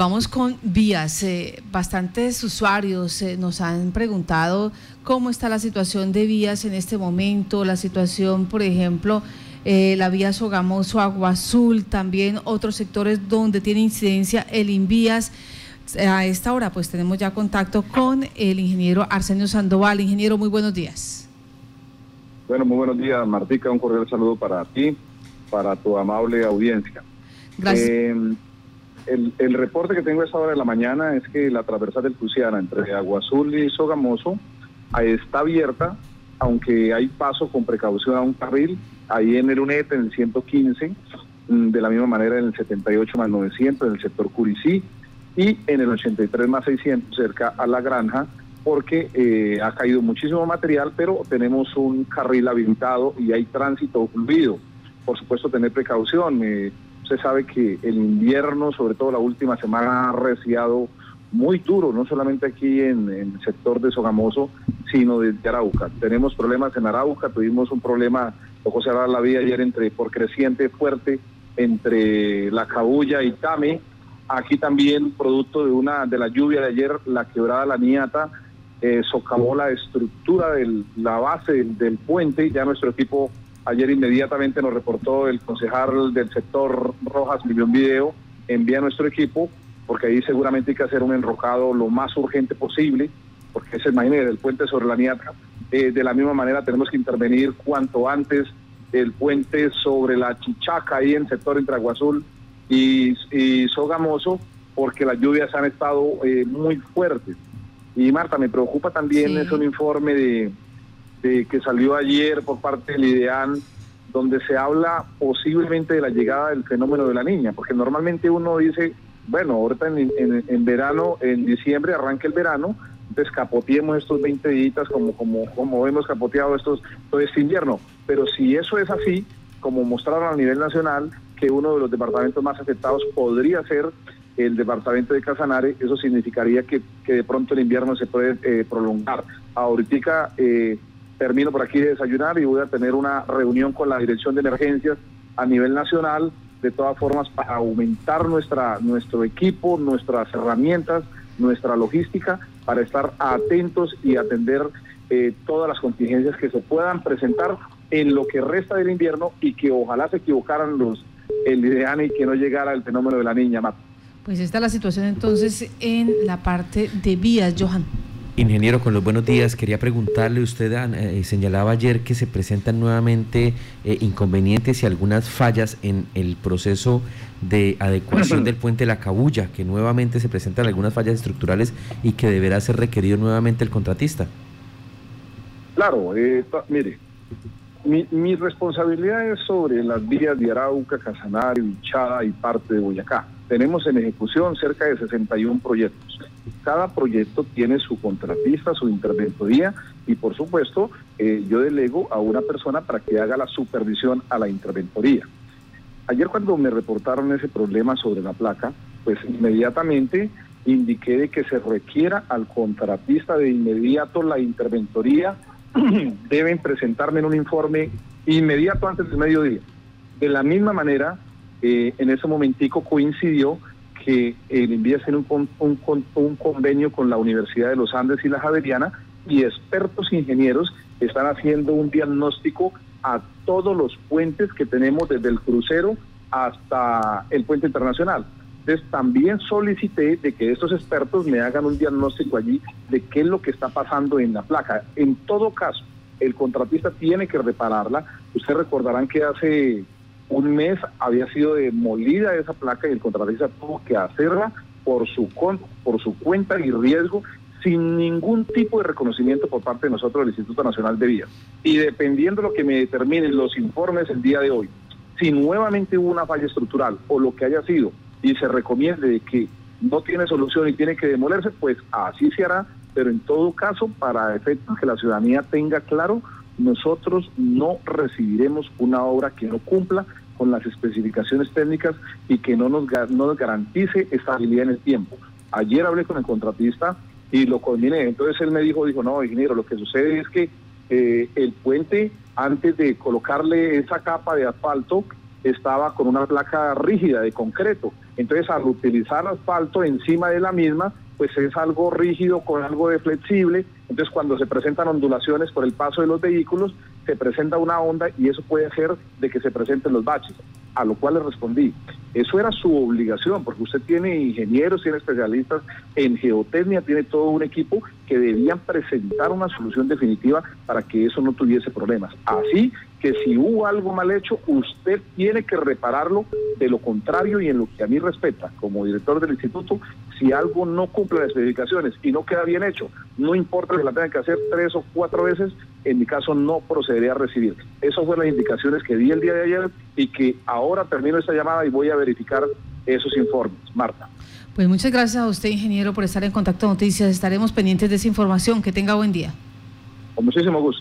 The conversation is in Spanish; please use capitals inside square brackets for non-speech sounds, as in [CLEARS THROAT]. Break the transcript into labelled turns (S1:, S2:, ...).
S1: vamos con vías. Eh, bastantes usuarios eh, nos han preguntado cómo está la situación de vías en este momento, la situación, por ejemplo, eh, la vía Sogamoso, Agua Azul, también otros sectores donde tiene incidencia el Invías. A esta hora pues tenemos ya contacto con el ingeniero Arsenio Sandoval. Ingeniero, muy buenos días.
S2: Bueno, muy buenos días, Martica. Un cordial saludo para ti, para tu amable audiencia.
S1: Gracias.
S2: El, el, reporte que tengo a esta hora de la mañana es que la transversal del Cruciana entre Agua Azul y Sogamoso está abierta, aunque hay paso con precaución a un carril, ahí en el UNET, en el 115, mm, de la misma manera en el 78 más 900, en el sector Curicí, y en el 83 más 600, cerca a la granja, porque eh, ha caído muchísimo material, pero tenemos un carril habilitado y hay tránsito fluido. Por supuesto, tener precaución. Eh, usted sabe que el invierno, sobre todo la última semana, ha reciado muy duro, no solamente aquí en, el sector de Sogamoso, sino desde Arauca. Tenemos problemas en Arauca, tuvimos un problema, tocó cerrar la vía ayer entre por creciente fuerte entre La Cabulla y Tame. Aquí también, producto de una de la lluvia de ayer, la quebrada La Niata eh, socavó la estructura de la base del puente. Ya nuestro equipo ayer inmediatamente nos reportó el concejal del sector Rojas Millón Video, envía a nuestro equipo porque ahí seguramente hay que hacer un enrocado lo más urgente posible, porque es imagínense el puente sobre la Niatra. Eh, de la misma manera tenemos que intervenir cuanto antes el puente sobre la Chichaca, ahí en el sector entre Aguazul y, y Sogamoso, porque las lluvias han estado eh, muy fuertes. Y Marta, me preocupa también, sí. es un informe de, de que salió ayer por parte del IDEAN, donde se habla posiblemente de la llegada del fenómeno de la niña, porque normalmente uno dice bueno, ahorita en, en, en, verano, en diciembre arranca el verano, entonces capoteemos estos 20 días como, como, como hemos capoteado estos, todo este invierno. Pero si eso es así, como mostraron a nivel nacional, que uno de los departamentos más afectados podría ser el departamento de Casanare, eso significaría que, que de pronto el invierno se puede eh, prolongar. Ahorita eh, termino por aquí de desayunar y voy a tener una reunión con la Dirección de Emergencias a nivel nacional de todas formas para aumentar nuestra, nuestro equipo, nuestras herramientas, nuestra logística, para estar atentos y atender eh, todas las contingencias que se puedan presentar en lo que resta del invierno y que ojalá se equivocaran los el IDEAN y que no llegara el fenómeno de la niña. Matt.
S1: Pues esta es la situación entonces en la parte de vías, Johan.
S3: Ingeniero, con los buenos días, quería preguntarle, usted eh, señalaba ayer que se presentan nuevamente eh, inconvenientes y algunas fallas en el proceso de adecuación [CLEARS THROAT] del puente La Cabulla, que nuevamente se presentan algunas fallas estructurales y que deberá ser requerido nuevamente el contratista.
S2: Claro, eh, mire, mi, mi, responsabilidad es sobre las vías de Arauca, Casanario, Ichada y parte de Boyacá. Tenemos en ejecución cerca de 61 proyectos. Cada proyecto tiene su contratista, su interventoría y por supuesto eh, yo delego a una persona para que haga la supervisión a la interventoría. Ayer cuando me reportaron ese problema sobre la placa, pues inmediatamente indiqué de que se requiera al contratista de inmediato la interventoría, [CLEARS THROAT] deben presentarme en un informe inmediato antes del mediodía. De la misma manera, eh, en ese momentico coincidió que el envía hacer un, un, un, convenio con la Universidad de los Andes y la Javeriana y expertos ingenieros están haciendo un diagnóstico a todos los puentes que tenemos desde el crucero hasta el puente internacional. Entonces también solicité de que estos expertos me hagan un diagnóstico allí de qué es lo que está pasando en la placa. En todo caso, el contratista tiene que repararla. Ustedes recordarán que hace un mes había sido demolida esa placa y el contratista tuvo que hacerla por su, por su cuenta y riesgo sin ningún tipo de reconocimiento por parte de nosotros del Instituto Nacional de Vías. Y dependiendo de lo que me determinen los informes el día de hoy, si nuevamente hubo una falla estructural o lo que haya sido y se recomiende que no tiene solución y tiene que demolerse, pues así se hará, pero en todo caso, para efectos que la ciudadanía tenga claro, nosotros no recibiremos una obra que no cumpla con las especificaciones técnicas y que no nos, no nos garantice estabilidad en el tiempo. Ayer hablé con el contratista y lo combiné, entonces él me dijo, dijo, no, ingeniero, lo que sucede es que eh, el puente, antes de colocarle esa capa de asfalto, estaba con una placa rígida de concreto. Entonces, al utilizar asfalto encima de la misma, pues es algo rígido con algo de flexible. Entonces, cuando se presentan ondulaciones por el paso de los vehículos, se presenta una onda y eso puede hacer de que se presenten los baches. A lo cual le respondí, eso era su obligación, porque usted tiene ingenieros, tiene especialistas en geotecnia, tiene todo un equipo que debían presentar una solución definitiva para que eso no tuviese problemas. Así que si hubo algo mal hecho, usted tiene que repararlo. De lo contrario, y en lo que a mí respecta, como director del instituto, si algo no cumple las especificaciones y no queda bien hecho, no importa que la tengan que hacer tres o cuatro veces, en mi caso no procederé a recibir. Esas fueron las indicaciones que di el día de ayer y que ahora termino esta llamada y voy a verificar esos informes. Marta.
S1: Pues muchas gracias a usted, ingeniero, por estar en contacto noticias. Estaremos pendientes de esa información. Que tenga buen día.
S2: Con muchísimo gusto.